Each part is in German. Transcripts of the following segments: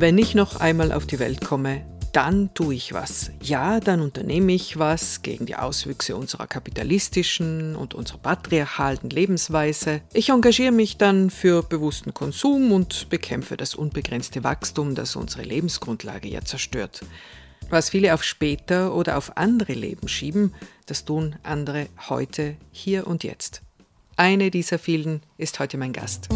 Wenn ich noch einmal auf die Welt komme, dann tue ich was. Ja, dann unternehme ich was gegen die Auswüchse unserer kapitalistischen und unserer patriarchalen Lebensweise. Ich engagiere mich dann für bewussten Konsum und bekämpfe das unbegrenzte Wachstum, das unsere Lebensgrundlage ja zerstört. Was viele auf später oder auf andere Leben schieben, das tun andere heute, hier und jetzt. Eine dieser vielen ist heute mein Gast.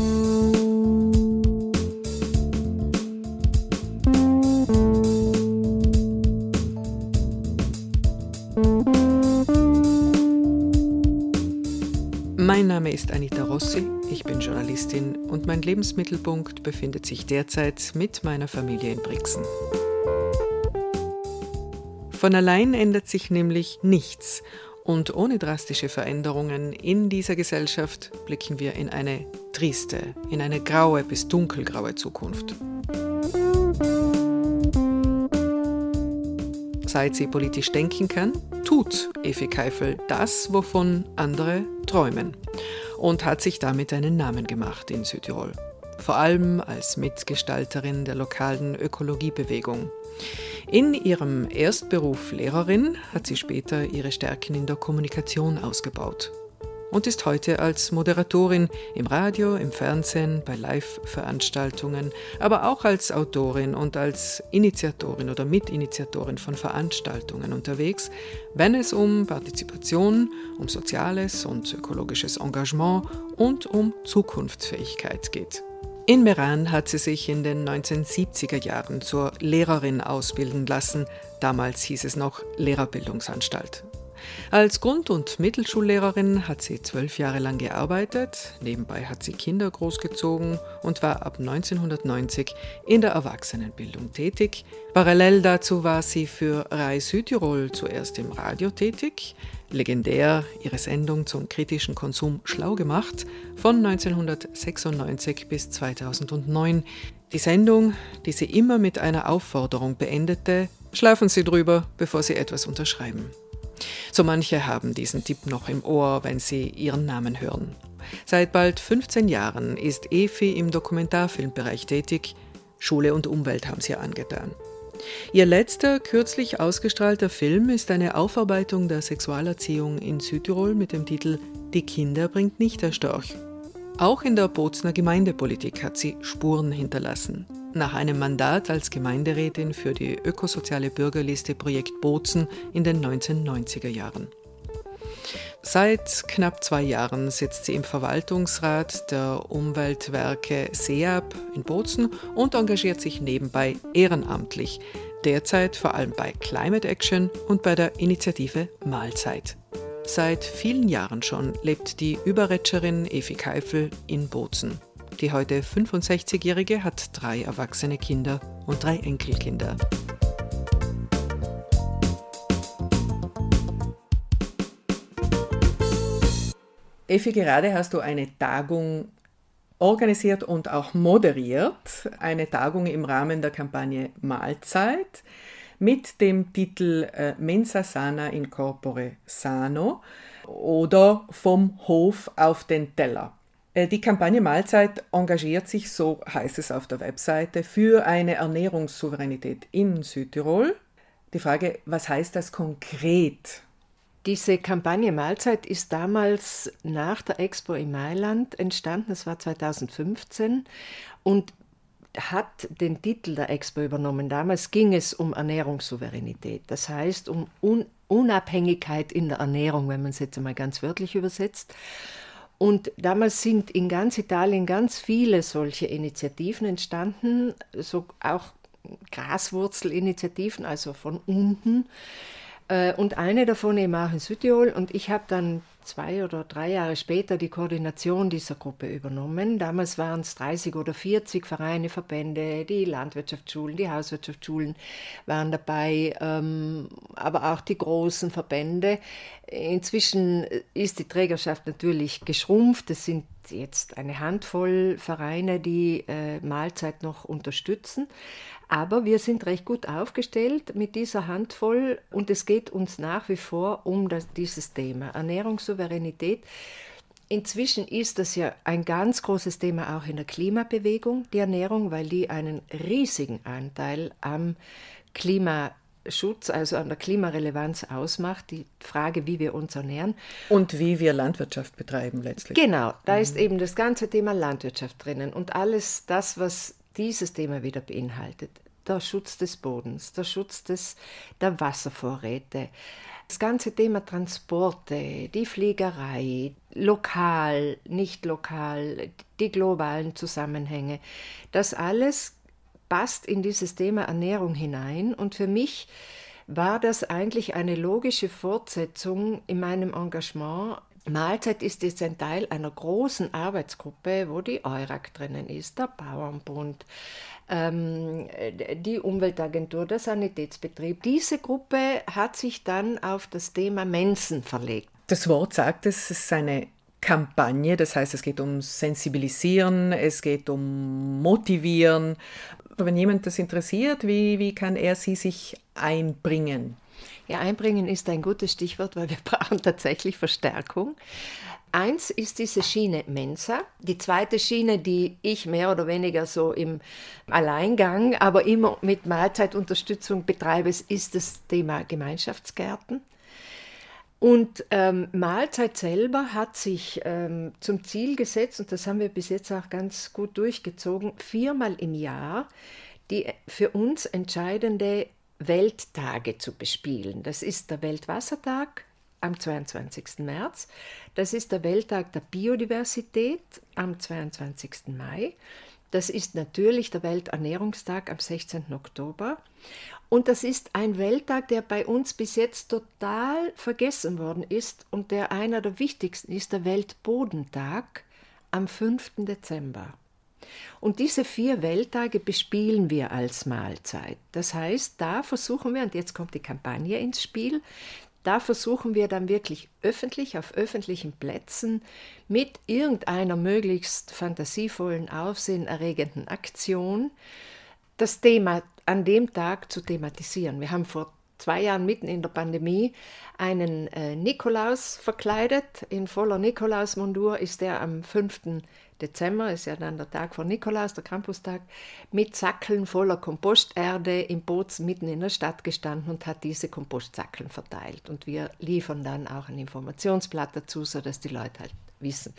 Rossi, ich bin Journalistin und mein Lebensmittelpunkt befindet sich derzeit mit meiner Familie in Brixen. Von allein ändert sich nämlich nichts und ohne drastische Veränderungen in dieser Gesellschaft blicken wir in eine triste, in eine graue bis dunkelgraue Zukunft. Seit sie politisch denken kann, tut Evi Keifel das, wovon andere träumen und hat sich damit einen Namen gemacht in Südtirol. Vor allem als Mitgestalterin der lokalen Ökologiebewegung. In ihrem Erstberuf Lehrerin hat sie später ihre Stärken in der Kommunikation ausgebaut und ist heute als Moderatorin im Radio, im Fernsehen, bei Live-Veranstaltungen, aber auch als Autorin und als Initiatorin oder Mitinitiatorin von Veranstaltungen unterwegs, wenn es um Partizipation, um soziales und ökologisches Engagement und um Zukunftsfähigkeit geht. In Meran hat sie sich in den 1970er Jahren zur Lehrerin ausbilden lassen. Damals hieß es noch Lehrerbildungsanstalt. Als Grund- und Mittelschullehrerin hat sie zwölf Jahre lang gearbeitet. Nebenbei hat sie Kinder großgezogen und war ab 1990 in der Erwachsenenbildung tätig. Parallel dazu war sie für Rai Südtirol zuerst im Radio tätig, legendär ihre Sendung zum kritischen Konsum schlau gemacht von 1996 bis 2009. Die Sendung, die sie immer mit einer Aufforderung beendete, schlafen Sie drüber, bevor Sie etwas unterschreiben. So manche haben diesen Tipp noch im Ohr, wenn sie ihren Namen hören. Seit bald 15 Jahren ist Efi im Dokumentarfilmbereich tätig. Schule und Umwelt haben sie angetan. Ihr letzter kürzlich ausgestrahlter Film ist eine Aufarbeitung der Sexualerziehung in Südtirol mit dem Titel Die Kinder bringt nicht der Storch. Auch in der Bozner Gemeindepolitik hat sie Spuren hinterlassen. Nach einem Mandat als Gemeinderätin für die ökosoziale Bürgerliste Projekt Bozen in den 1990er Jahren. Seit knapp zwei Jahren sitzt sie im Verwaltungsrat der Umweltwerke SEAB in Bozen und engagiert sich nebenbei ehrenamtlich, derzeit vor allem bei Climate Action und bei der Initiative Mahlzeit. Seit vielen Jahren schon lebt die Überretscherin Evi Keifel in Bozen. Die heute 65-Jährige hat drei erwachsene Kinder und drei Enkelkinder. Effi, gerade hast du eine Tagung organisiert und auch moderiert, eine Tagung im Rahmen der Kampagne Mahlzeit mit dem Titel äh, Mensa Sana in Corpore Sano oder vom Hof auf den Teller. Äh, die Kampagne Mahlzeit engagiert sich, so heißt es auf der Webseite, für eine Ernährungssouveränität in Südtirol. Die Frage, was heißt das konkret? Diese Kampagne Mahlzeit ist damals nach der Expo in Mailand entstanden, das war 2015, und hat den Titel der Expo übernommen. Damals ging es um Ernährungssouveränität, das heißt um Un Unabhängigkeit in der Ernährung, wenn man es jetzt einmal ganz wörtlich übersetzt. Und damals sind in ganz Italien ganz viele solche Initiativen entstanden, so auch Graswurzelinitiativen, also von unten. Äh, und eine davon eben auch in Südtirol. Und ich habe dann zwei oder drei Jahre später die Koordination dieser Gruppe übernommen. Damals waren es 30 oder 40 Vereine, Verbände, die Landwirtschaftsschulen, die Hauswirtschaftsschulen waren dabei, ähm, aber auch die großen Verbände. Inzwischen ist die Trägerschaft natürlich geschrumpft. Es sind jetzt eine Handvoll Vereine, die äh, Mahlzeit noch unterstützen. Aber wir sind recht gut aufgestellt mit dieser Handvoll und es geht uns nach wie vor um das, dieses Thema Ernährungssouveränität. Inzwischen ist das ja ein ganz großes Thema auch in der Klimabewegung, die Ernährung, weil die einen riesigen Anteil am Klimaschutz, also an der Klimarelevanz ausmacht, die Frage, wie wir uns ernähren. Und wie wir Landwirtschaft betreiben letztlich. Genau, da mhm. ist eben das ganze Thema Landwirtschaft drinnen und alles das, was dieses Thema wieder beinhaltet. Der Schutz des Bodens, der Schutz des, der Wasservorräte, das ganze Thema Transporte, die Fliegerei, lokal, nicht lokal, die globalen Zusammenhänge, das alles passt in dieses Thema Ernährung hinein. Und für mich war das eigentlich eine logische Fortsetzung in meinem Engagement Mahlzeit ist jetzt ein Teil einer großen Arbeitsgruppe, wo die EURAG drinnen ist, der Bauernbund, ähm, die Umweltagentur, der Sanitätsbetrieb. Diese Gruppe hat sich dann auf das Thema Mensen verlegt. Das Wort sagt es, es ist eine Kampagne, das heißt, es geht um Sensibilisieren, es geht um Motivieren. Wenn jemand das interessiert, wie, wie kann er sie sich einbringen? Ja, einbringen ist ein gutes Stichwort, weil wir brauchen tatsächlich Verstärkung. Eins ist diese Schiene Mensa. Die zweite Schiene, die ich mehr oder weniger so im Alleingang, aber immer mit Mahlzeitunterstützung betreibe, ist das Thema Gemeinschaftsgärten. Und ähm, Mahlzeit selber hat sich ähm, zum Ziel gesetzt, und das haben wir bis jetzt auch ganz gut durchgezogen, viermal im Jahr die für uns entscheidende Welttage zu bespielen. Das ist der Weltwassertag am 22. März, das ist der Welttag der Biodiversität am 22. Mai, das ist natürlich der Welternährungstag am 16. Oktober und das ist ein Welttag, der bei uns bis jetzt total vergessen worden ist und der einer der wichtigsten ist, der Weltbodentag am 5. Dezember. Und diese vier Welttage bespielen wir als Mahlzeit. Das heißt, da versuchen wir, und jetzt kommt die Kampagne ins Spiel, da versuchen wir dann wirklich öffentlich auf öffentlichen Plätzen mit irgendeiner möglichst fantasievollen, aufsehenerregenden Aktion das Thema an dem Tag zu thematisieren. Wir haben vor zwei Jahren mitten in der Pandemie einen äh, Nikolaus verkleidet. In voller Nikolausmondur ist er am 5. Dezember, ist ja dann der Tag von Nikolaus, der Krampustag, mit Sackeln voller Komposterde im Boot mitten in der Stadt gestanden und hat diese Kompostsackeln verteilt. Und wir liefern dann auch ein Informationsblatt dazu, sodass die Leute halt wissen,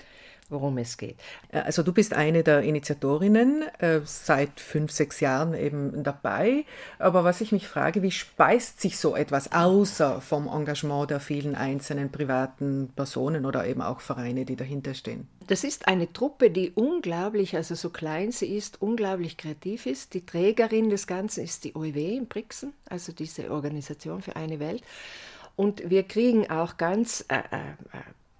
worum es geht. Äh, also du bist eine der Initiatorinnen, äh, seit fünf, sechs Jahren eben dabei. Aber was ich mich frage, wie speist sich so etwas außer vom Engagement der vielen einzelnen privaten Personen oder eben auch Vereine, die dahinter stehen? Das ist eine Truppe, die unglaublich, also so klein sie ist, unglaublich kreativ ist. Die Trägerin des Ganzen ist die OEW in Brixen, also diese Organisation für eine Welt. Und wir kriegen auch ganz äh, äh,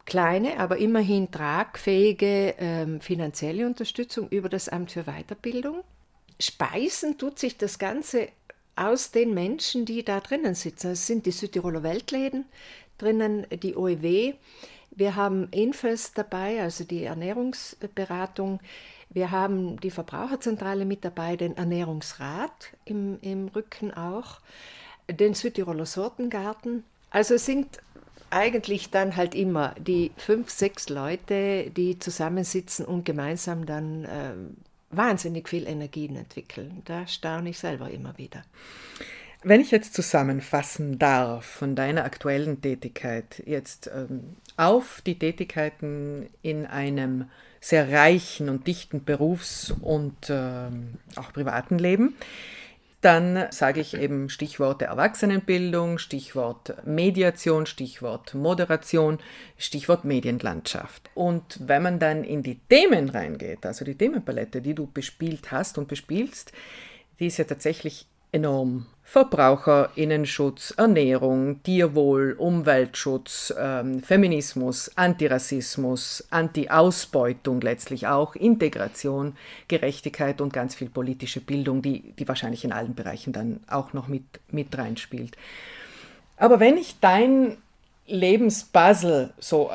kleine, aber immerhin tragfähige ähm, finanzielle Unterstützung über das Amt für Weiterbildung. Speisen tut sich das Ganze aus den Menschen, die da drinnen sitzen. Es sind die Südtiroler Weltläden drinnen, die OEW. Wir haben Infos dabei, also die Ernährungsberatung. Wir haben die Verbraucherzentrale mit dabei, den Ernährungsrat im, im Rücken auch, den Südtiroler Sortengarten. Also es sind eigentlich dann halt immer die fünf, sechs Leute, die zusammensitzen und gemeinsam dann äh, wahnsinnig viel Energien entwickeln. Da staune ich selber immer wieder. Wenn ich jetzt zusammenfassen darf von deiner aktuellen Tätigkeit jetzt ähm, auf die Tätigkeiten in einem sehr reichen und dichten Berufs- und ähm, auch privaten Leben, dann sage ich eben Stichworte Erwachsenenbildung, Stichwort Mediation, Stichwort Moderation, Stichwort Medienlandschaft. Und wenn man dann in die Themen reingeht, also die Themenpalette, die du bespielt hast und bespielst, die ist ja tatsächlich enorm. Verbraucherinnenschutz, Ernährung, Tierwohl, Umweltschutz, ähm, Feminismus, Antirassismus, Anti-Ausbeutung letztlich auch, Integration, Gerechtigkeit und ganz viel politische Bildung, die, die wahrscheinlich in allen Bereichen dann auch noch mit, mit reinspielt. Aber wenn ich dein Lebenspuzzle so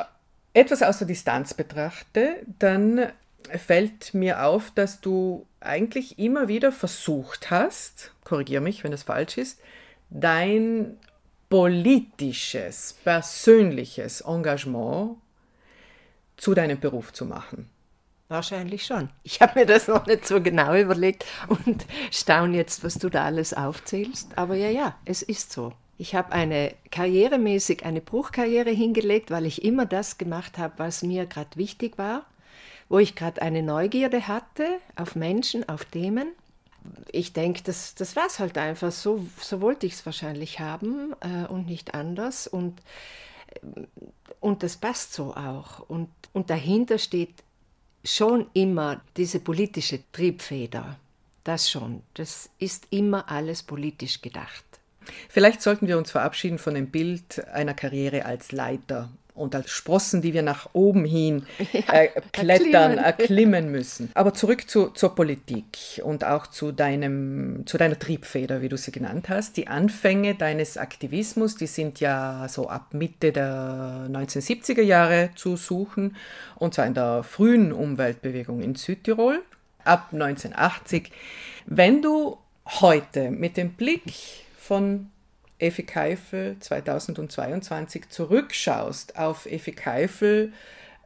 etwas aus der Distanz betrachte, dann fällt mir auf, dass du eigentlich immer wieder versucht hast, korrigiere mich, wenn es falsch ist, dein politisches, persönliches Engagement zu deinem Beruf zu machen? Wahrscheinlich schon. Ich habe mir das noch nicht so genau überlegt und staune jetzt, was du da alles aufzählst. Aber ja, ja, es ist so. Ich habe eine karrieremäßig eine Bruchkarriere hingelegt, weil ich immer das gemacht habe, was mir gerade wichtig war, wo ich gerade eine Neugierde hatte auf Menschen, auf Themen. Ich denke, das, das war es halt einfach. So, so wollte ich es wahrscheinlich haben äh, und nicht anders. Und, äh, und das passt so auch. Und, und dahinter steht schon immer diese politische Triebfeder. Das schon. Das ist immer alles politisch gedacht. Vielleicht sollten wir uns verabschieden von dem Bild einer Karriere als Leiter und als Sprossen, die wir nach oben hin äh, klettern, erklimmen. erklimmen. müssen. Aber zurück zu, zur Politik und auch zu, deinem, zu deiner Triebfeder, wie du sie genannt hast. Die Anfänge deines Aktivismus, die sind ja so ab Mitte der 1970er Jahre zu suchen, und zwar in der frühen Umweltbewegung in Südtirol ab 1980. Wenn du heute mit dem Blick von Effi Keifel 2022 zurückschaust auf Effi Keifel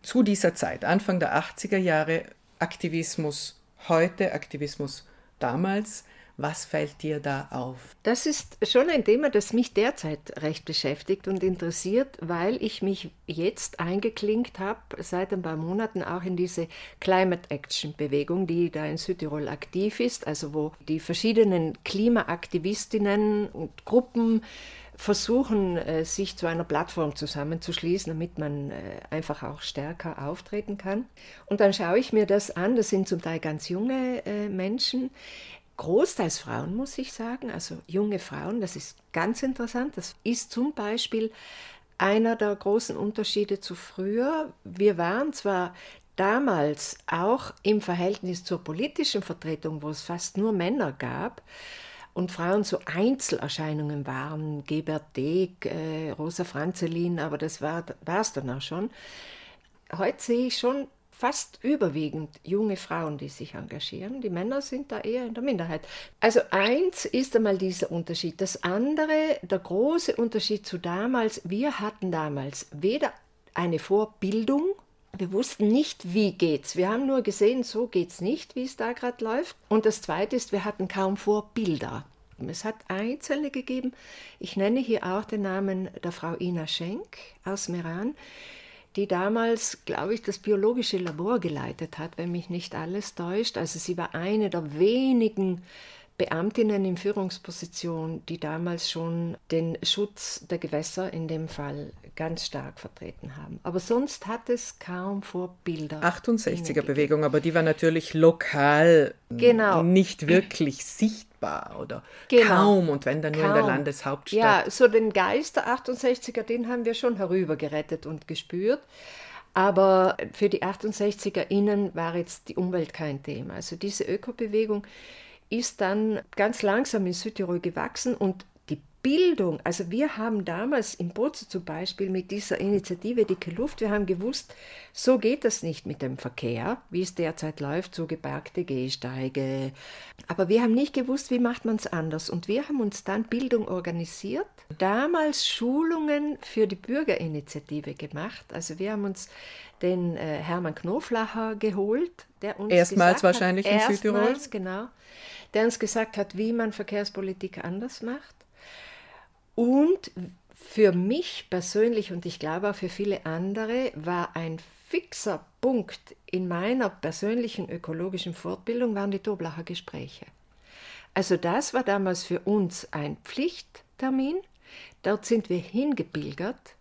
zu dieser Zeit, Anfang der 80er Jahre, Aktivismus heute, Aktivismus damals, was fällt dir da auf? Das ist schon ein Thema, das mich derzeit recht beschäftigt und interessiert, weil ich mich jetzt eingeklinkt habe, seit ein paar Monaten auch in diese Climate Action Bewegung, die da in Südtirol aktiv ist, also wo die verschiedenen Klimaaktivistinnen und Gruppen versuchen, äh, sich zu einer Plattform zusammenzuschließen, damit man äh, einfach auch stärker auftreten kann. Und dann schaue ich mir das an, das sind zum Teil ganz junge äh, Menschen, großteils Frauen, muss ich sagen, also junge Frauen, das ist ganz interessant. Das ist zum Beispiel einer der großen Unterschiede zu früher. Wir waren zwar damals auch im Verhältnis zur politischen Vertretung, wo es fast nur Männer gab, und Frauen so Einzelerscheinungen waren, Gebert Deeg, äh, Rosa Franzelin, aber das war es dann auch schon. Heute sehe ich schon fast überwiegend junge Frauen, die sich engagieren. Die Männer sind da eher in der Minderheit. Also eins ist einmal dieser Unterschied. Das andere, der große Unterschied zu damals, wir hatten damals weder eine Vorbildung, wir wussten nicht, wie geht's. Wir haben nur gesehen, so geht's nicht, wie es da gerade läuft. Und das zweite ist, wir hatten kaum Vorbilder. Es hat Einzelne gegeben. Ich nenne hier auch den Namen der Frau Ina Schenk aus Meran die damals, glaube ich, das biologische Labor geleitet hat, wenn mich nicht alles täuscht. Also sie war eine der wenigen Beamtinnen in Führungsposition, die damals schon den Schutz der Gewässer in dem Fall ganz stark vertreten haben. Aber sonst hat es kaum Vorbilder. 68er Bewegung, aber die war natürlich lokal genau. nicht wirklich sichtbar oder genau. kaum und wenn dann nur kaum. in der Landeshauptstadt. Ja, so den Geist der 68er, den haben wir schon herübergerettet und gespürt. Aber für die 68er innen war jetzt die Umwelt kein Thema. Also diese Ökobewegung ist dann ganz langsam in Südtirol gewachsen und Bildung, also wir haben damals in Bozen zum Beispiel mit dieser Initiative Dicke Luft, wir haben gewusst, so geht das nicht mit dem Verkehr, wie es derzeit läuft, so geparkte Gehsteige. Aber wir haben nicht gewusst, wie macht man es anders. Und wir haben uns dann Bildung organisiert, damals Schulungen für die Bürgerinitiative gemacht. Also wir haben uns den äh, Hermann Knoflacher geholt, der uns erstmals wahrscheinlich hat, in erstmals, Südtirol, genau, der uns gesagt hat, wie man Verkehrspolitik anders macht. Und für mich persönlich und ich glaube auch für viele andere war ein fixer Punkt in meiner persönlichen ökologischen Fortbildung waren die Doblacher Gespräche. Also das war damals für uns ein Pflichttermin. Dort sind wir hingepilgert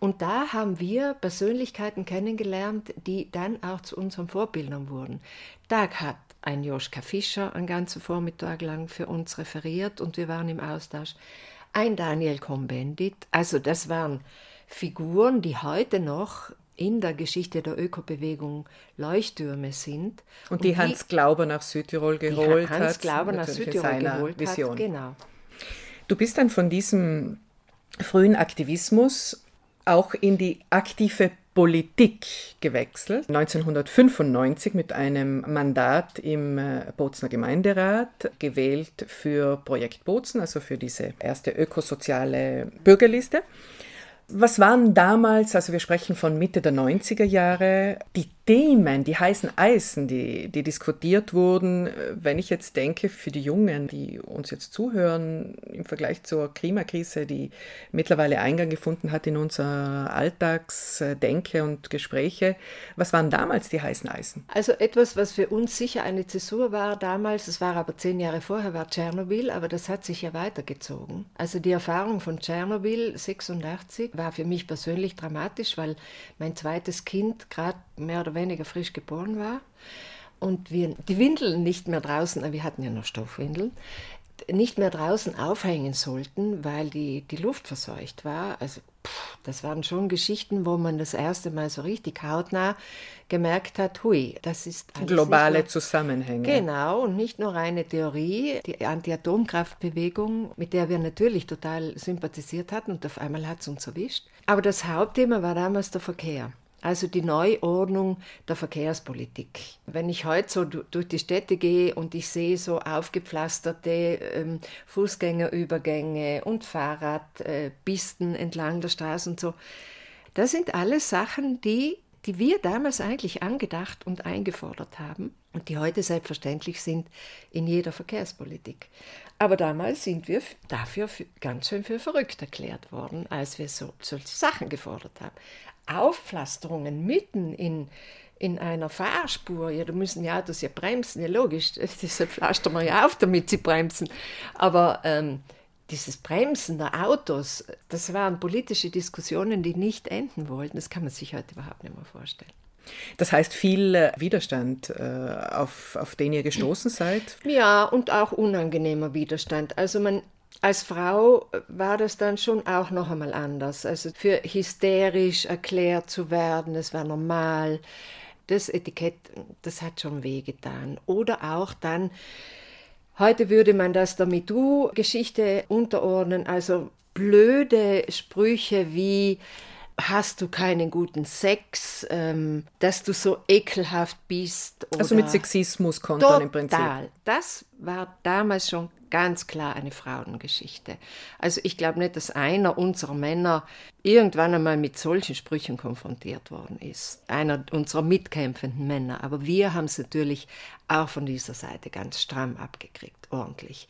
und da haben wir Persönlichkeiten kennengelernt, die dann auch zu unseren Vorbildern wurden. Da hat ein Joschka Fischer einen ganzen Vormittag lang für uns referiert und wir waren im Austausch. Ein Daniel Combendit, also das waren Figuren, die heute noch in der Geschichte der Ökobewegung Leuchttürme sind. Und, und die, Hans Glauber nach Südtirol geholt hat. Hans Glauber nach Südtirol geholt Vision. hat, genau. Du bist dann von diesem frühen Aktivismus auch in die aktive Politik gewechselt. 1995 mit einem Mandat im äh, Bozner Gemeinderat gewählt für Projekt Bozen, also für diese erste ökosoziale Bürgerliste. Was waren damals, also wir sprechen von Mitte der 90er Jahre, die Themen, die heißen Eisen, die, die diskutiert wurden, wenn ich jetzt denke, für die Jungen, die uns jetzt zuhören, im Vergleich zur Klimakrise, die mittlerweile Eingang gefunden hat in unser Alltagsdenke und Gespräche, was waren damals die heißen Eisen? Also etwas, was für uns sicher eine Zäsur war damals, es war aber zehn Jahre vorher, war Tschernobyl, aber das hat sich ja weitergezogen. Also die Erfahrung von Tschernobyl 86 war für mich persönlich dramatisch, weil mein zweites Kind gerade mehr oder weniger frisch geboren war und wir die Windeln nicht mehr draußen, wir hatten ja noch Stoffwindeln, nicht mehr draußen aufhängen sollten, weil die, die Luft verseucht war. Also pff, das waren schon Geschichten, wo man das erste Mal so richtig hautnah gemerkt hat, hui, das ist globale nur, Zusammenhänge. Genau, und nicht nur eine Theorie, die Anti-Atomkraftbewegung, mit der wir natürlich total sympathisiert hatten und auf einmal hat es uns erwischt. Aber das Hauptthema war damals der Verkehr also die Neuordnung der Verkehrspolitik. Wenn ich heute so durch die Städte gehe und ich sehe so aufgepflasterte ähm, Fußgängerübergänge und Fahrradpisten äh, entlang der Straße und so, das sind alles Sachen, die, die wir damals eigentlich angedacht und eingefordert haben und die heute selbstverständlich sind in jeder Verkehrspolitik. Aber damals sind wir dafür ganz schön für verrückt erklärt worden, als wir so, solche Sachen gefordert haben. Aufpflasterungen mitten in, in einer Fahrspur, ja, da müssen die Autos ja bremsen, ja logisch, deshalb pflastern wir ja auf, damit sie bremsen. Aber ähm, dieses Bremsen der Autos, das waren politische Diskussionen, die nicht enden wollten. Das kann man sich heute überhaupt nicht mehr vorstellen. Das heißt viel äh, Widerstand, äh, auf, auf den ihr gestoßen seid? Ja, und auch unangenehmer Widerstand. Also man als Frau war das dann schon auch noch einmal anders. Also für hysterisch erklärt zu werden, das war normal. Das Etikett, das hat schon wehgetan. Oder auch dann, heute würde man das der MeToo-Geschichte unterordnen, also blöde Sprüche wie hast du keinen guten Sex, ähm, dass du so ekelhaft bist. also mit Sexismus kontern im Prinzip. Total. Das war damals schon ganz klar eine Frauengeschichte. Also ich glaube nicht, dass einer unserer Männer irgendwann einmal mit solchen Sprüchen konfrontiert worden ist. Einer unserer mitkämpfenden Männer. Aber wir haben es natürlich auch von dieser Seite ganz stramm abgekriegt, ordentlich.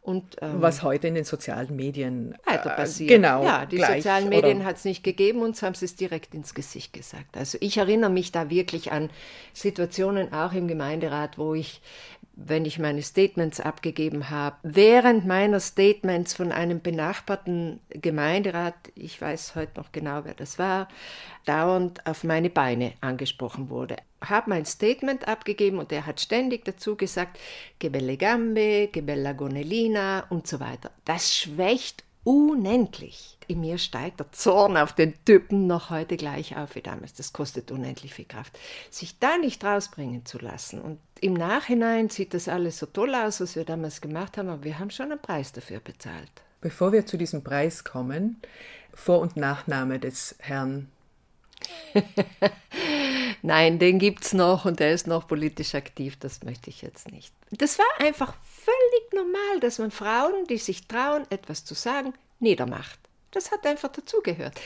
Und, ähm, Was heute in den sozialen Medien weiter äh, passiert. genau. Ja, die gleich, sozialen Medien hat es nicht gegeben, uns haben sie es direkt ins Gesicht gesagt. Also ich erinnere mich da wirklich an Situationen auch im Gemeinderat, wo ich wenn ich meine Statements abgegeben habe, während meiner Statements von einem benachbarten Gemeinderat, ich weiß heute noch genau, wer das war, dauernd auf meine Beine angesprochen wurde. Habe mein Statement abgegeben und er hat ständig dazu gesagt, che belle gambe, che bella gonellina und so weiter. Das schwächt unendlich. In mir steigt der Zorn auf den Typen noch heute gleich auf wie damals. Das kostet unendlich viel Kraft. Sich da nicht rausbringen zu lassen. Und im Nachhinein sieht das alles so toll aus, was wir damals gemacht haben, aber wir haben schon einen Preis dafür bezahlt. Bevor wir zu diesem Preis kommen, Vor- und Nachname des Herrn. Nein, den gibt es noch und er ist noch politisch aktiv, das möchte ich jetzt nicht. Das war einfach völlig normal, dass man Frauen, die sich trauen, etwas zu sagen, niedermacht. Das hat einfach dazugehört.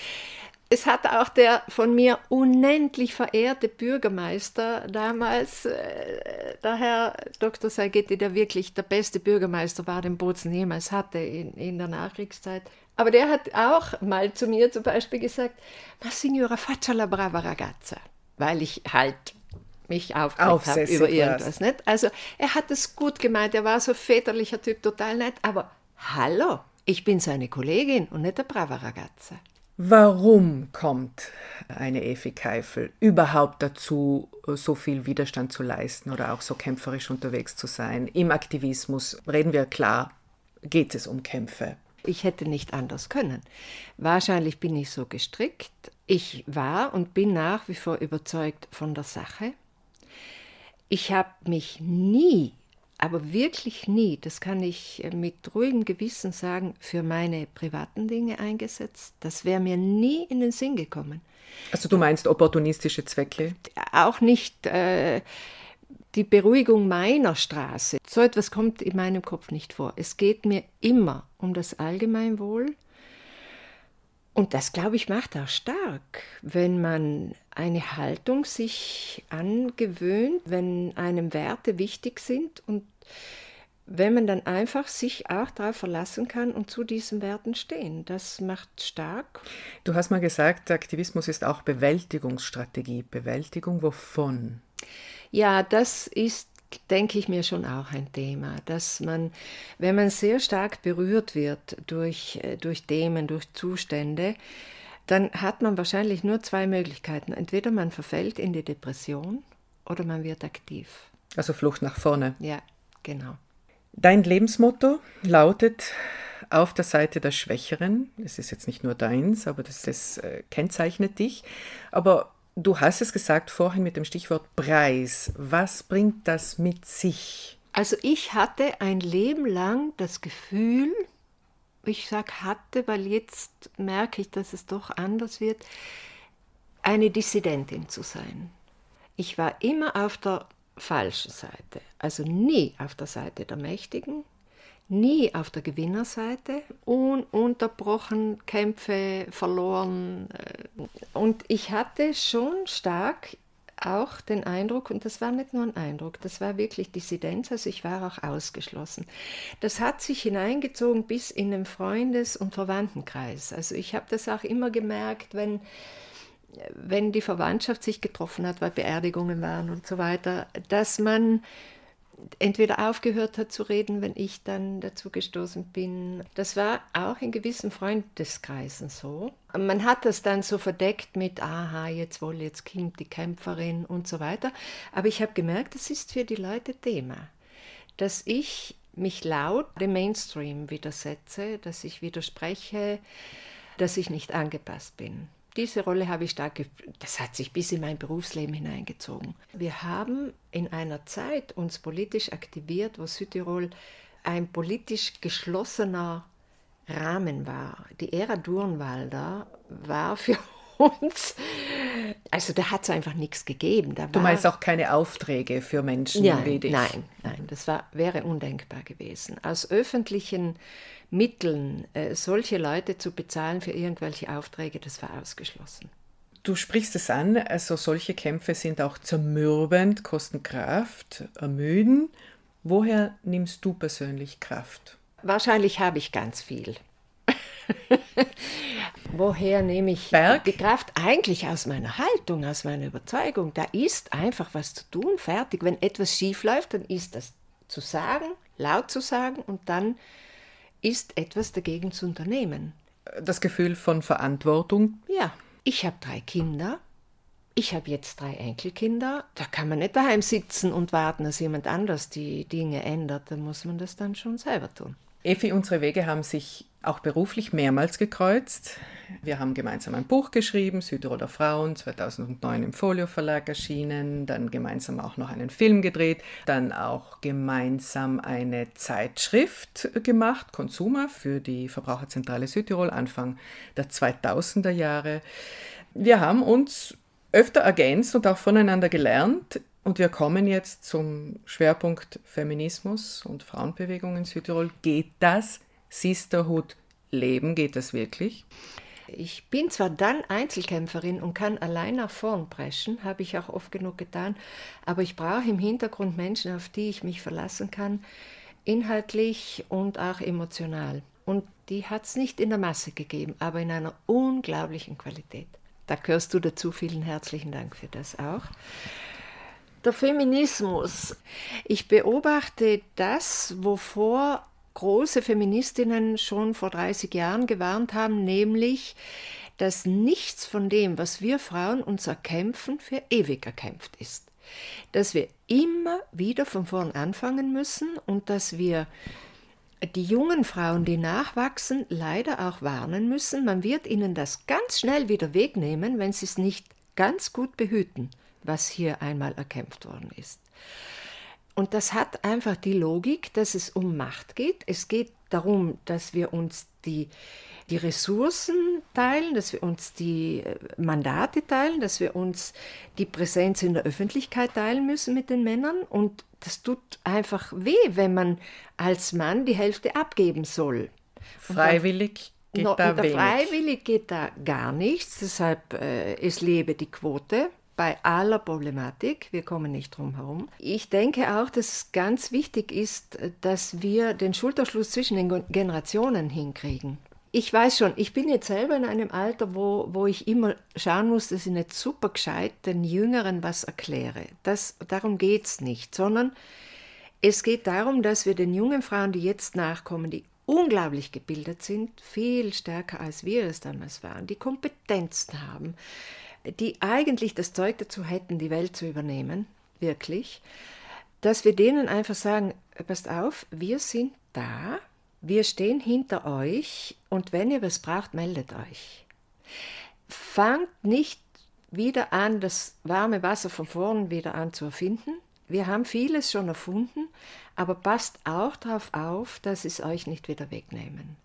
Es hat auch der von mir unendlich verehrte Bürgermeister damals, äh, der Herr Dr. Saigetti, der wirklich der beste Bürgermeister war, den Bozen jemals hatte in, in der Nachkriegszeit. Aber der hat auch mal zu mir zum Beispiel gesagt, ma signora faccia la brava ragazza, weil ich halt mich aufgeregt habe über irgendwas. Nicht? Also er hat es gut gemeint, er war so väterlicher Typ, total nett, aber hallo, ich bin seine Kollegin und nicht der brava ragazza. Warum kommt eine Evi Keifel überhaupt dazu, so viel Widerstand zu leisten oder auch so kämpferisch unterwegs zu sein? Im Aktivismus reden wir klar, geht es um Kämpfe. Ich hätte nicht anders können. Wahrscheinlich bin ich so gestrickt. Ich war und bin nach wie vor überzeugt von der Sache. Ich habe mich nie aber wirklich nie, das kann ich äh, mit ruhigem Gewissen sagen, für meine privaten Dinge eingesetzt. Das wäre mir nie in den Sinn gekommen. Also du meinst opportunistische Zwecke? Auch nicht äh, die Beruhigung meiner Straße. So etwas kommt in meinem Kopf nicht vor. Es geht mir immer um das Allgemeinwohl Und das, glaube ich, macht auch stark, wenn man eine Haltung sich angewöhnt, wenn einem Werte wichtig sind und wenn man dann einfach sich auch darauf verlassen kann und zu diesen Werten stehen. Das macht stark. Du hast mal gesagt, Aktivismus ist auch Bewältigungsstrategie. Bewältigung wovon? Ja, das ist, denke ich mir, schon auch ein Thema, dass man, wenn man sehr stark berührt wird durch, äh, durch Themen, durch Zustände, dann hat man wahrscheinlich nur zwei Möglichkeiten. Entweder man verfällt in die Depression oder man wird aktiv. Also Flucht nach vorne. Ja, genau. Dein Lebensmotto lautet auf der Seite der Schwächeren. Es ist jetzt nicht nur deins, aber das, das äh, kennzeichnet dich. Aber du hast es gesagt vorhin mit dem Stichwort Preis. Was bringt das mit sich? Also ich hatte ein Leben lang das Gefühl, ich sage hatte, weil jetzt merke ich, dass es doch anders wird, eine Dissidentin zu sein. Ich war immer auf der falschen Seite. Also nie auf der Seite der Mächtigen, nie auf der Gewinnerseite, ununterbrochen Kämpfe verloren. Äh, und ich hatte schon stark auch den Eindruck, und das war nicht nur ein Eindruck, das war wirklich Dissidenz, also ich war auch ausgeschlossen. Das hat sich hineingezogen bis in den Freundes- und Verwandtenkreis. Also ich habe das auch immer gemerkt, wenn wenn die Verwandtschaft sich getroffen hat, weil Beerdigungen waren und so weiter, dass man entweder aufgehört hat zu reden, wenn ich dann dazu gestoßen bin. Das war auch in gewissen Freundeskreisen so. Man hat das dann so verdeckt mit, aha, jetzt wohl, jetzt kommt die Kämpferin und so weiter. Aber ich habe gemerkt, das ist für die Leute Thema, dass ich mich laut dem Mainstream widersetze, dass ich widerspreche, dass ich nicht angepasst bin diese Rolle habe ich stark, das hat sich bis in mein Berufsleben hineingezogen. Wir haben in einer Zeit uns politisch aktiviert, wo Südtirol ein politisch geschlossener Rahmen war. Die Ära Durnwalder war für uns, also da hat es einfach nichts gegeben. Da du meinst auch keine Aufträge für Menschen nein, wie dich? Nein, nein, das war, wäre undenkbar gewesen. Aus öffentlichen Mitteln, äh, solche Leute zu bezahlen für irgendwelche Aufträge, das war ausgeschlossen. Du sprichst es an, also solche Kämpfe sind auch zermürbend, kosten Kraft, ermüden. Woher nimmst du persönlich Kraft? Wahrscheinlich habe ich ganz viel. Woher nehme ich Berg? die Kraft? Eigentlich aus meiner Haltung, aus meiner Überzeugung. Da ist einfach was zu tun, fertig. Wenn etwas schief läuft, dann ist das zu sagen, laut zu sagen und dann ist etwas dagegen zu unternehmen. Das Gefühl von Verantwortung? Ja, ich habe drei Kinder. Ich habe jetzt drei Enkelkinder. Da kann man nicht daheim sitzen und warten, dass jemand anders die Dinge ändert. Da muss man das dann schon selber tun. Evi, unsere Wege haben sich auch beruflich mehrmals gekreuzt. Wir haben gemeinsam ein Buch geschrieben, Südtiroler Frauen, 2009 im Folio Verlag erschienen, dann gemeinsam auch noch einen Film gedreht, dann auch gemeinsam eine Zeitschrift gemacht, Consumer, für die Verbraucherzentrale Südtirol Anfang der 2000er Jahre. Wir haben uns öfter ergänzt und auch voneinander gelernt. Und wir kommen jetzt zum Schwerpunkt Feminismus und Frauenbewegung in Südtirol. Geht das Sisterhood leben? Geht das wirklich? Ich bin zwar dann Einzelkämpferin und kann allein nach vorn preschen, habe ich auch oft genug getan, aber ich brauche im Hintergrund Menschen, auf die ich mich verlassen kann, inhaltlich und auch emotional. Und die hat es nicht in der Masse gegeben, aber in einer unglaublichen Qualität. Da gehörst du dazu. Vielen herzlichen Dank für das auch. Der Feminismus. Ich beobachte das, wovor große Feministinnen schon vor 30 Jahren gewarnt haben, nämlich, dass nichts von dem, was wir Frauen uns erkämpfen, für ewig erkämpft ist. Dass wir immer wieder von vorn anfangen müssen und dass wir die jungen Frauen, die nachwachsen, leider auch warnen müssen, man wird ihnen das ganz schnell wieder wegnehmen, wenn sie es nicht ganz gut behüten was hier einmal erkämpft worden ist. Und das hat einfach die Logik, dass es um Macht geht. Es geht darum, dass wir uns die, die Ressourcen teilen, dass wir uns die äh, Mandate teilen, dass wir uns die Präsenz in der Öffentlichkeit teilen müssen mit den Männern. Und das tut einfach weh, wenn man als Mann die Hälfte abgeben soll. Freiwillig geht no, da wenig. Freiwillig geht da gar nichts, deshalb äh, es lebe die Quote bei aller Problematik. Wir kommen nicht drum herum. Ich denke auch, dass es ganz wichtig ist, dass wir den Schulterschluss zwischen den Generationen hinkriegen. Ich weiß schon, ich bin jetzt selber in einem Alter, wo, wo ich immer schauen muss, dass ich nicht super gescheit den Jüngeren was erkläre. Das, darum geht es nicht, sondern es geht darum, dass wir den jungen Frauen, die jetzt nachkommen, die unglaublich gebildet sind, viel stärker als wir es damals waren, die Kompetenzen haben, die eigentlich das Zeug dazu hätten, die Welt zu übernehmen, wirklich, dass wir denen einfach sagen, passt auf, wir sind da, wir stehen hinter euch und wenn ihr was braucht, meldet euch. Fangt nicht wieder an, das warme Wasser von vorn wieder an zu erfinden. Wir haben vieles schon erfunden, aber passt auch darauf auf, dass es euch nicht wieder wegnehmen.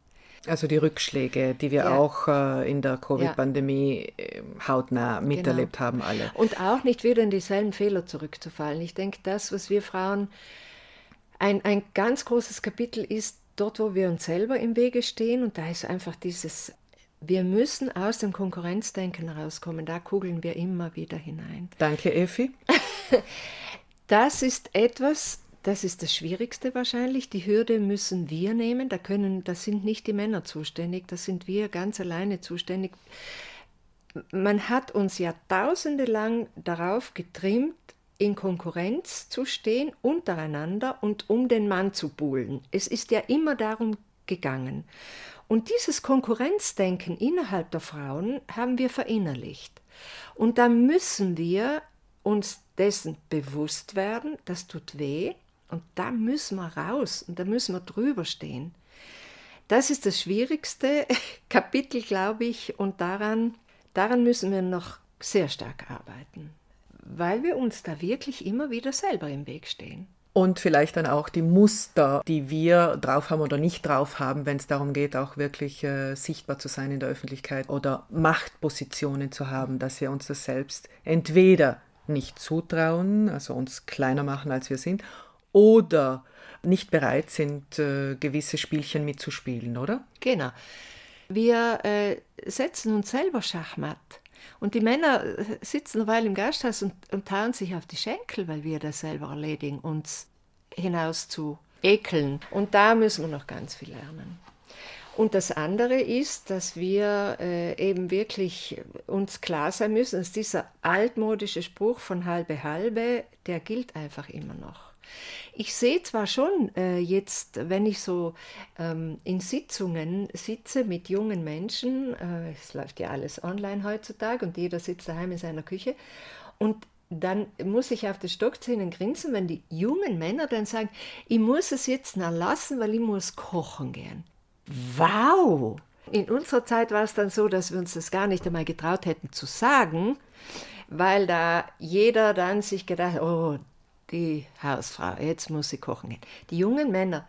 Also die Rückschläge, die wir ja. auch äh, in der Covid-Pandemie äh, hautnah miterlebt genau. haben, alle. Und auch nicht wieder in dieselben Fehler zurückzufallen. Ich denke, das, was wir Frauen, ein, ein ganz großes Kapitel ist, dort, wo wir uns selber im Wege stehen, und da ist einfach dieses, wir müssen aus dem Konkurrenzdenken rauskommen, da kugeln wir immer wieder hinein. Danke, Effi. das ist etwas, das ist das Schwierigste wahrscheinlich. Die Hürde müssen wir nehmen. Da können, das sind nicht die Männer zuständig, das sind wir ganz alleine zuständig. Man hat uns jahrtausende lang darauf getrimmt, in Konkurrenz zu stehen untereinander und um den Mann zu buhlen. Es ist ja immer darum gegangen. Und dieses Konkurrenzdenken innerhalb der Frauen haben wir verinnerlicht. Und da müssen wir uns dessen bewusst werden, das tut weh, und da müssen wir raus und da müssen wir drüber stehen. Das ist das schwierigste Kapitel, glaube ich, und daran, daran müssen wir noch sehr stark arbeiten, weil wir uns da wirklich immer wieder selber im Weg stehen. Und vielleicht dann auch die Muster, die wir drauf haben oder nicht drauf haben, wenn es darum geht, auch wirklich äh, sichtbar zu sein in der Öffentlichkeit oder Machtpositionen zu haben, dass wir uns das selbst entweder nicht zutrauen, also uns kleiner machen, als wir sind, oder nicht bereit sind, äh, gewisse Spielchen mitzuspielen, oder? Genau. Wir äh, setzen uns selber Schachmatt. Und die Männer äh, sitzen eine Weile im Gasthaus und, und tauen sich auf die Schenkel, weil wir das selber erledigen, uns hinaus zu ekeln. Und da müssen wir noch ganz viel lernen. Und das andere ist, dass wir äh, eben wirklich uns klar sein müssen, dass dieser altmodische Spruch von halbe halbe, der gilt einfach immer noch. Ich sehe zwar schon äh, jetzt, wenn ich so ähm, in Sitzungen sitze mit jungen Menschen, äh, es läuft ja alles online heutzutage und jeder sitzt daheim in seiner Küche und dann muss ich auf den Stockzähnen grinsen, wenn die jungen Männer dann sagen, ich muss es jetzt noch lassen, weil ich muss kochen gehen. Wow! In unserer Zeit war es dann so, dass wir uns das gar nicht einmal getraut hätten zu sagen, weil da jeder dann sich gedacht, oh, die Hausfrau, jetzt muss sie kochen gehen. Die jungen Männer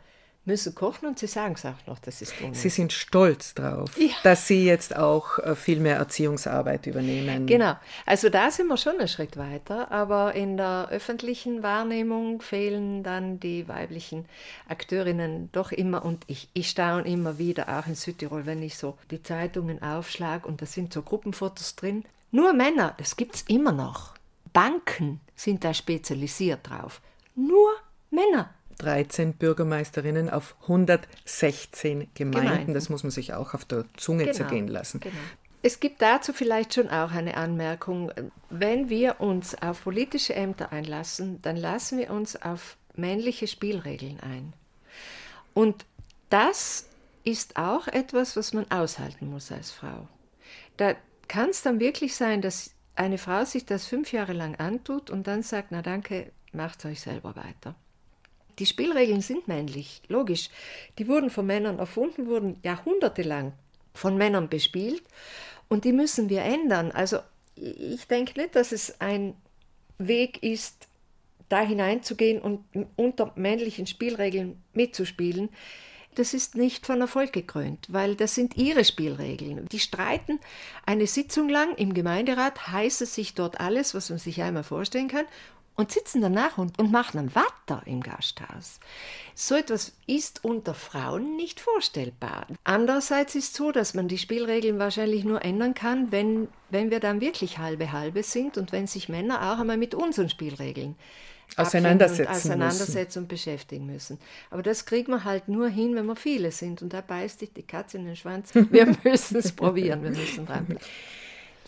müssen kochen und sie sagen es auch noch, das ist unnötig. Sie sind stolz drauf, ja. dass sie jetzt auch äh, viel mehr Erziehungsarbeit übernehmen. Genau, also da sind wir schon einen Schritt weiter, aber in der öffentlichen Wahrnehmung fehlen dann die weiblichen Akteurinnen doch immer und ich, ich staune immer wieder, auch in Südtirol, wenn ich so die Zeitungen aufschlage und da sind so Gruppenfotos drin. Nur Männer, das gibt es immer noch. Banken sind da spezialisiert drauf. Nur Männer. 13 Bürgermeisterinnen auf 116 Gemeinden. Gemeinden. Das muss man sich auch auf der Zunge genau, zergehen lassen. Genau. Es gibt dazu vielleicht schon auch eine Anmerkung. Wenn wir uns auf politische Ämter einlassen, dann lassen wir uns auf männliche Spielregeln ein. Und das ist auch etwas, was man aushalten muss als Frau. Da kann es dann wirklich sein, dass eine Frau sich das fünf Jahre lang antut und dann sagt, na danke, macht euch selber weiter. Die Spielregeln sind männlich, logisch. Die wurden von Männern erfunden, wurden jahrhundertelang von Männern bespielt und die müssen wir ändern. Also ich denke nicht, dass es ein Weg ist, da hineinzugehen und unter männlichen Spielregeln mitzuspielen das ist nicht von Erfolg gekrönt, weil das sind ihre Spielregeln. Die streiten eine Sitzung lang im Gemeinderat, heißt es sich dort alles, was man sich einmal vorstellen kann, und sitzen danach und, und machen ein Watter im Gasthaus. So etwas ist unter Frauen nicht vorstellbar. Andererseits ist es so, dass man die Spielregeln wahrscheinlich nur ändern kann, wenn, wenn wir dann wirklich halbe halbe sind und wenn sich Männer auch einmal mit unseren Spielregeln auseinandersetzen, auseinandersetzen und beschäftigen müssen. Aber das kriegt man halt nur hin, wenn wir viele sind. Und da beißt sich die Katze in den Schwanz. Wir müssen es probieren, wir müssen dranbleiben.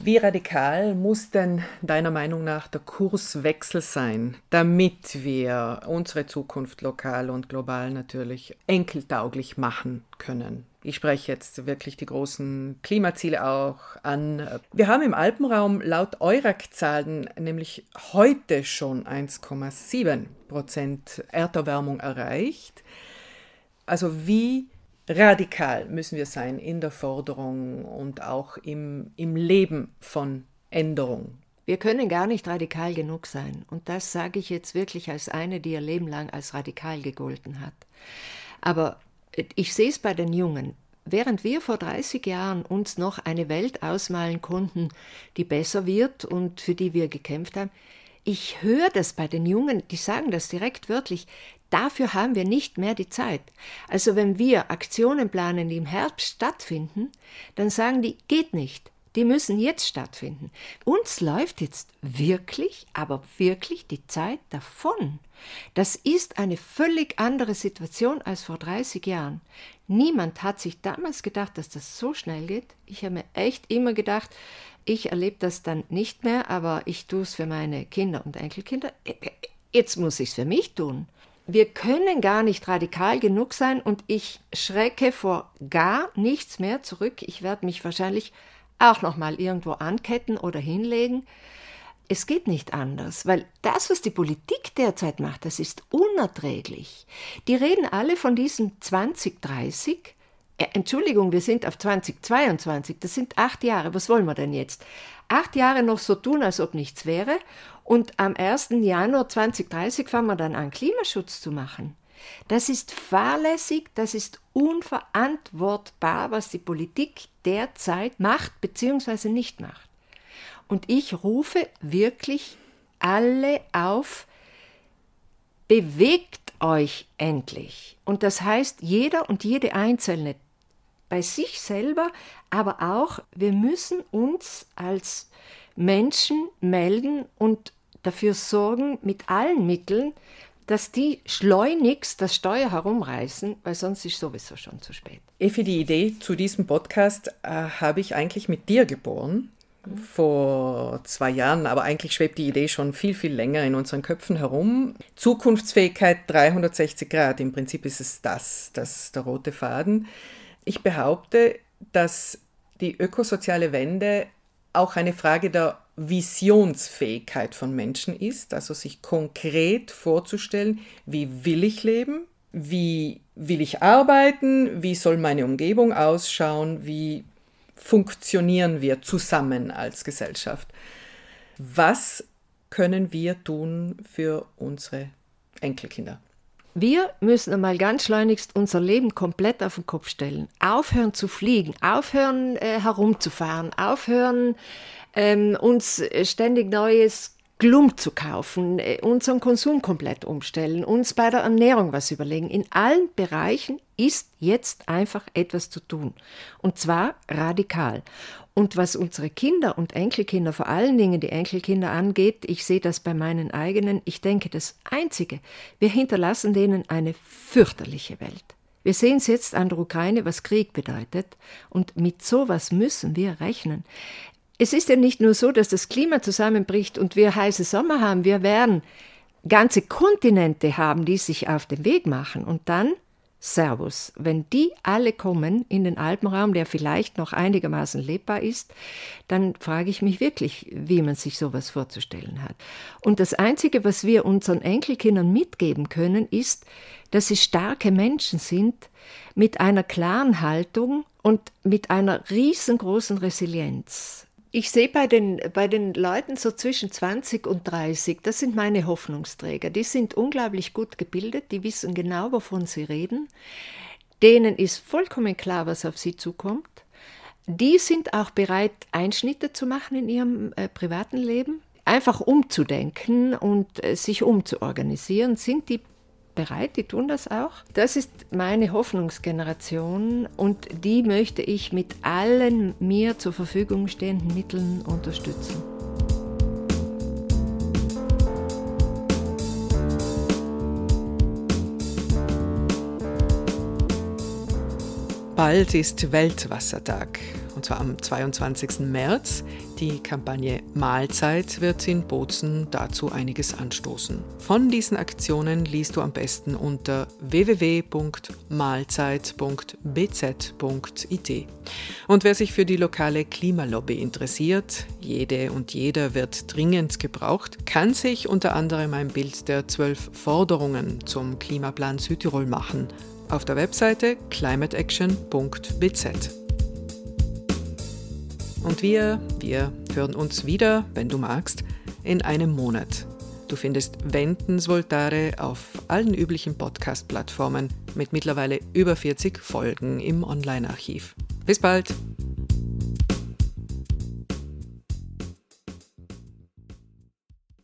Wie radikal muss denn deiner Meinung nach der Kurswechsel sein, damit wir unsere Zukunft lokal und global natürlich enkeltauglich machen können? Ich spreche jetzt wirklich die großen Klimaziele auch an. Wir haben im Alpenraum laut Eurac-Zahlen nämlich heute schon 1,7 Prozent Erderwärmung erreicht. Also wie radikal müssen wir sein in der Forderung und auch im, im Leben von Änderung. Wir können gar nicht radikal genug sein. Und das sage ich jetzt wirklich als eine, die ihr Leben lang als radikal gegolten hat. Aber ich sehe es bei den Jungen. Während wir vor 30 Jahren uns noch eine Welt ausmalen konnten, die besser wird und für die wir gekämpft haben, ich höre das bei den Jungen, die sagen das direkt wörtlich, Dafür haben wir nicht mehr die Zeit. Also wenn wir Aktionen planen, die im Herbst stattfinden, dann sagen die, geht nicht. Die müssen jetzt stattfinden. Uns läuft jetzt wirklich, aber wirklich die Zeit davon. Das ist eine völlig andere Situation als vor 30 Jahren. Niemand hat sich damals gedacht, dass das so schnell geht. Ich habe mir echt immer gedacht, ich erlebe das dann nicht mehr, aber ich tue es für meine Kinder und Enkelkinder. Jetzt muss ich es für mich tun wir können gar nicht radikal genug sein und ich schrecke vor gar nichts mehr zurück. Ich werde mich wahrscheinlich auch noch mal irgendwo anketten oder hinlegen. Es geht nicht anders, weil das, was die Politik derzeit macht, das ist unerträglich. Die reden alle von diesem 2030. Äh, Entschuldigung, wir sind auf 2022, das sind acht Jahre, was wollen wir denn jetzt? Acht Jahre noch so tun, als ob nichts wäre und am 1. Januar 2030 fangen wir dann an, Klimaschutz zu machen. Das ist fahrlässig, das ist unverantwortbar, was die Politik derzeit macht bzw. nicht macht. Und ich rufe wirklich alle auf, bewegt euch endlich. Und das heißt, jeder und jede Einzelne bei sich selber, aber auch, wir müssen uns als Menschen melden und dafür sorgen, mit allen Mitteln, dass die schleunigst das Steuer herumreißen, weil sonst ist sowieso schon zu spät. Effi, die Idee zu diesem Podcast äh, habe ich eigentlich mit dir geboren. Vor zwei Jahren, aber eigentlich schwebt die Idee schon viel, viel länger in unseren Köpfen herum. Zukunftsfähigkeit 360 Grad, im Prinzip ist es das, das der rote Faden. Ich behaupte, dass die ökosoziale Wende auch eine Frage der Visionsfähigkeit von Menschen ist, also sich konkret vorzustellen, wie will ich leben, wie will ich arbeiten, wie soll meine Umgebung ausschauen, wie funktionieren wir zusammen als Gesellschaft. Was können wir tun für unsere Enkelkinder? Wir müssen einmal ganz schleunigst unser Leben komplett auf den Kopf stellen. Aufhören zu fliegen, aufhören äh, herumzufahren, aufhören ähm, uns ständig neues Glum zu kaufen, äh, unseren Konsum komplett umstellen, uns bei der Ernährung was überlegen. In allen Bereichen ist jetzt einfach etwas zu tun. Und zwar radikal. Und was unsere Kinder und Enkelkinder, vor allen Dingen die Enkelkinder angeht, ich sehe das bei meinen eigenen, ich denke das Einzige, wir hinterlassen denen eine fürchterliche Welt. Wir sehen es jetzt an der Ukraine, was Krieg bedeutet, und mit sowas müssen wir rechnen. Es ist ja nicht nur so, dass das Klima zusammenbricht und wir heiße Sommer haben, wir werden ganze Kontinente haben, die sich auf den Weg machen und dann Servus. Wenn die alle kommen in den Alpenraum, der vielleicht noch einigermaßen lebbar ist, dann frage ich mich wirklich, wie man sich sowas vorzustellen hat. Und das Einzige, was wir unseren Enkelkindern mitgeben können, ist, dass sie starke Menschen sind mit einer klaren Haltung und mit einer riesengroßen Resilienz. Ich sehe bei den, bei den Leuten so zwischen 20 und 30, das sind meine Hoffnungsträger. Die sind unglaublich gut gebildet, die wissen genau, wovon sie reden. Denen ist vollkommen klar, was auf sie zukommt. Die sind auch bereit, Einschnitte zu machen in ihrem äh, privaten Leben. einfach umzudenken und äh, sich umzuorganisieren. Sind die bereit, die tun das auch. Das ist meine Hoffnungsgeneration und die möchte ich mit allen mir zur Verfügung stehenden Mitteln unterstützen. Bald ist Weltwassertag und zwar am 22. März. Die Kampagne Mahlzeit wird in Bozen dazu einiges anstoßen. Von diesen Aktionen liest du am besten unter www.mahlzeit.bz.it. Und wer sich für die lokale Klimalobby interessiert, jede und jeder wird dringend gebraucht, kann sich unter anderem ein Bild der zwölf Forderungen zum Klimaplan Südtirol machen auf der Webseite climateaction.bz. Und wir, wir hören uns wieder, wenn du magst, in einem Monat. Du findest Wendens Voltare auf allen üblichen Podcast-Plattformen mit mittlerweile über 40 Folgen im Online-Archiv. Bis bald!